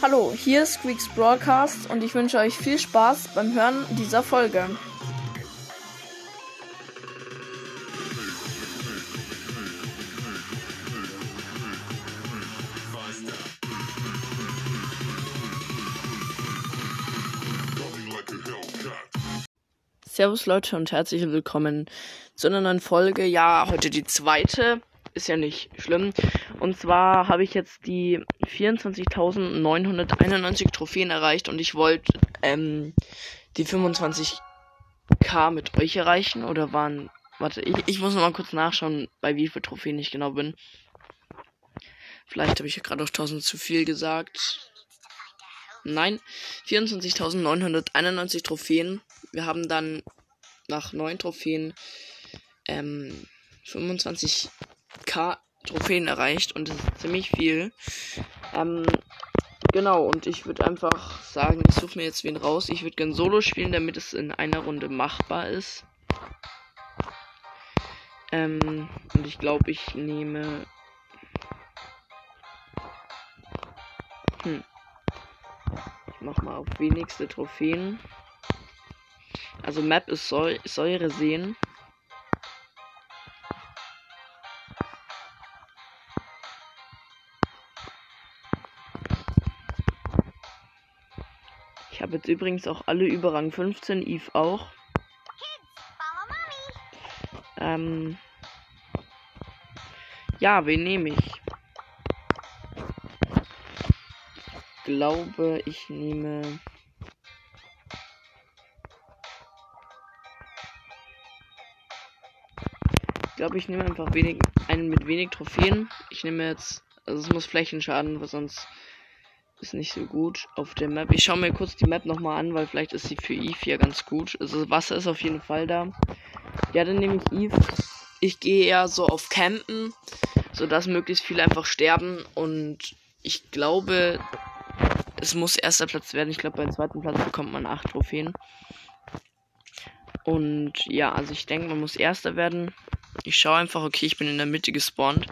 Hallo, hier ist Squeaks Broadcast und ich wünsche euch viel Spaß beim Hören dieser Folge. Servus Leute und herzlich willkommen zu einer neuen Folge. Ja, heute die zweite. Ist ja nicht schlimm. Und zwar habe ich jetzt die 24.991 Trophäen erreicht und ich wollte ähm, die 25k mit euch erreichen. Oder waren. Warte, ich, ich muss noch mal kurz nachschauen, bei wie viel Trophäen ich genau bin. Vielleicht habe ich gerade auch 1000 zu viel gesagt. Nein, 24.991 Trophäen. Wir haben dann nach 9 Trophäen ähm, 25k Trophäen erreicht und das ist ziemlich viel. Ähm, genau, und ich würde einfach sagen, ich suche mir jetzt wen raus. Ich würde gerne Solo spielen, damit es in einer Runde machbar ist. Ähm, und ich glaube, ich nehme. Hm. Ich mach mal auf wenigste Trophäen. Also Map ist Säure sehen. Ich habe jetzt übrigens auch alle über Rang 15, Eve auch. Ähm ja, wen nehme ich? Glaube, ich nehme. Ich glaube, ich nehme einfach wenig, einen mit wenig Trophäen. Ich nehme jetzt, also es muss Flächenschaden, weil sonst ist nicht so gut auf der Map. Ich schaue mir kurz die Map nochmal an, weil vielleicht ist sie für Eve hier ganz gut. Also Wasser ist auf jeden Fall da. Ja, dann nehme ich Eve. Ich gehe eher so auf Campen, sodass möglichst viele einfach sterben. Und ich glaube, es muss erster Platz werden. Ich glaube, beim zweiten Platz bekommt man acht Trophäen. Und ja, also ich denke, man muss erster werden. Ich schaue einfach, okay, ich bin in der Mitte gespawnt.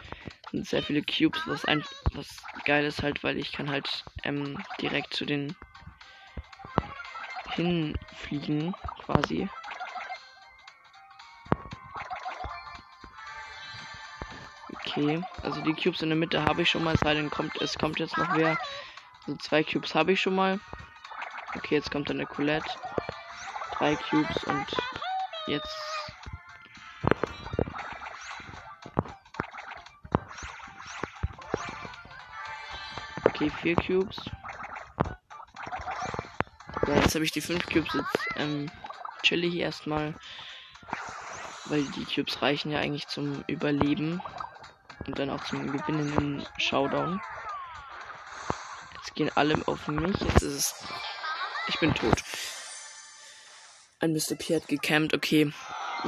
Sind sehr viele Cubes, was ein was geil ist halt, weil ich kann halt ähm, direkt zu den hinfliegen, quasi. Okay, also die Cubes in der Mitte habe ich schon mal, es sei denn, kommt, es kommt jetzt noch wer. Also zwei Cubes habe ich schon mal. Okay, jetzt kommt dann der Colette. Drei Cubes und jetzt Okay, vier Cubes. Ja, jetzt habe ich die fünf Cubes. Jetzt ähm, chill ich erstmal. Weil die Cubes reichen ja eigentlich zum Überleben. Und dann auch zum Gewinnen im Showdown. Jetzt gehen alle auf mich. Jetzt ist es. Ich bin tot. Ein Mr. P hat gecampt. Okay.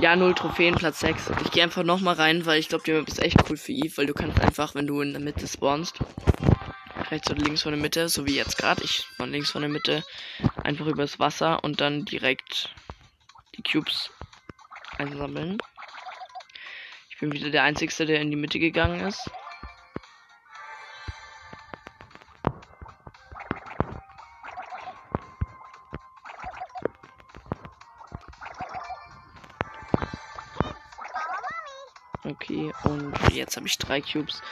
Ja, null Trophäen, Platz 6. Ich gehe einfach nochmal rein, weil ich glaube, die Map ist echt cool für Eve, weil du kannst einfach, wenn du in der Mitte spawnst, rechts oder links von der Mitte, so wie jetzt gerade. Ich von links von der Mitte einfach übers Wasser und dann direkt die Cubes einsammeln. Ich bin wieder der Einzige, der in die Mitte gegangen ist. Okay, und jetzt habe ich drei Cubes.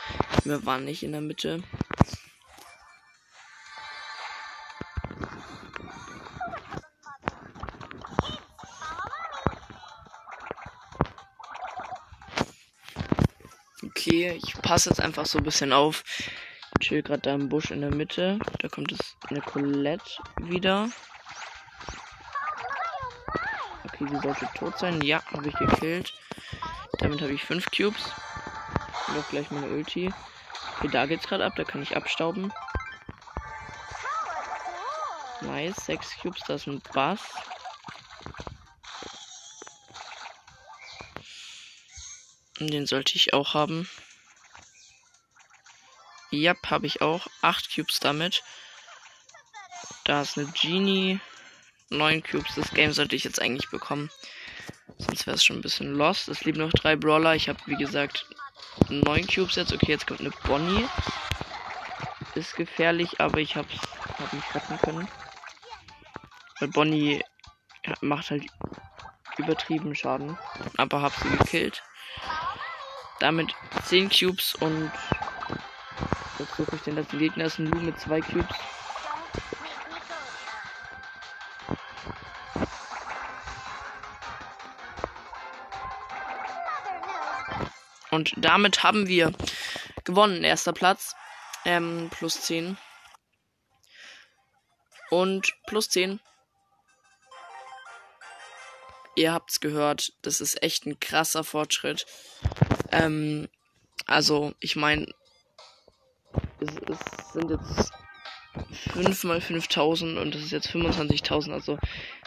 Wir waren nicht in der Mitte. Okay, ich passe jetzt einfach so ein bisschen auf. Ich chill gerade da im Busch in der Mitte. Da kommt es eine Colette wieder. Okay, sie sollte tot sein. Ja, habe ich gekillt. Damit habe ich fünf Cubes. Und auch gleich meine Ulti. Okay, da geht's gerade ab. Da kann ich abstauben. Nice. Sechs Cubes. Da ist ein Bass. Den sollte ich auch haben. Ja, habe ich auch. Acht Cubes damit. Da ist eine Genie. Neun Cubes. Das Game sollte ich jetzt eigentlich bekommen. Sonst wäre es schon ein bisschen lost. Es blieben noch drei Brawler. Ich habe, wie gesagt, neun Cubes jetzt. Okay, jetzt kommt eine Bonnie. ist gefährlich, aber ich hab's, hab mich retten können. Weil Bonnie macht halt übertrieben Schaden. Aber hab sie gekillt. Damit 10 Cubes und jetzt suche ich den letzten Gegner. Ist ein Lu mit 2 Cubes. Und damit haben wir gewonnen. Erster Platz. Ähm, plus 10. Und plus 10. Ihr habt's gehört. Das ist echt ein krasser Fortschritt. Ähm, also, ich meine, es, es sind jetzt 5 mal 5000 und das ist jetzt 25.000. Also,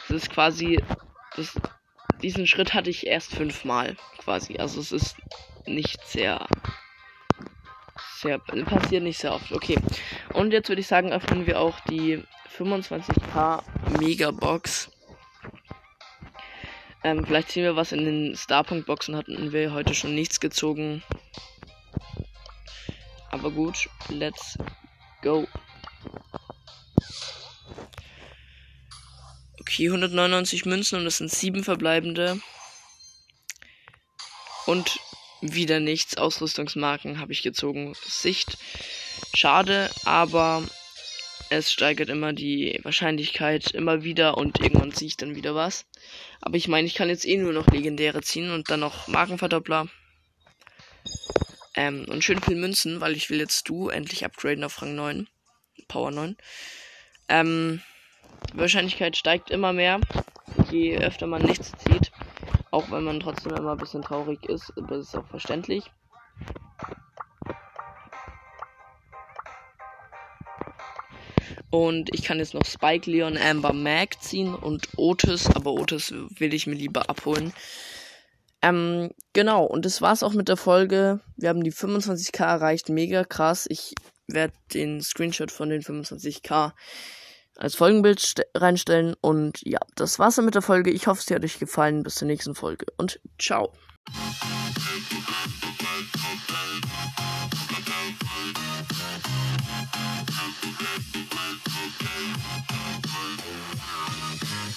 es ist quasi, das, diesen Schritt hatte ich erst fünfmal quasi. Also, es ist nicht sehr. Sehr. Passiert nicht sehr oft. Okay. Und jetzt würde ich sagen, öffnen wir auch die 25k Megabox. Ähm, vielleicht ziehen wir was in den Starpunkt-Boxen. Hatten wir heute schon nichts gezogen. Aber gut, let's go. Okay, 199 Münzen und es sind sieben verbleibende. Und wieder nichts. Ausrüstungsmarken habe ich gezogen. Sicht. Schade, aber es steigert immer die Wahrscheinlichkeit immer wieder und irgendwann ziehe ich dann wieder was. Aber ich meine, ich kann jetzt eh nur noch Legendäre ziehen und dann noch Markenverdoppler. Ähm, und schön viel Münzen, weil ich will jetzt du endlich upgraden auf Rang 9. Power 9. Ähm, die Wahrscheinlichkeit steigt immer mehr, je öfter man nichts zieht. Auch wenn man trotzdem immer ein bisschen traurig ist, das ist auch verständlich. Und ich kann jetzt noch Spike, Leon, Amber, Mag ziehen und Otis, aber Otis will ich mir lieber abholen. Ähm, genau, und das war's auch mit der Folge. Wir haben die 25k erreicht, mega krass. Ich werde den Screenshot von den 25k als Folgenbild reinstellen. Und ja, das war's dann mit der Folge. Ich hoffe, es hat euch gefallen. Bis zur nächsten Folge und ciao.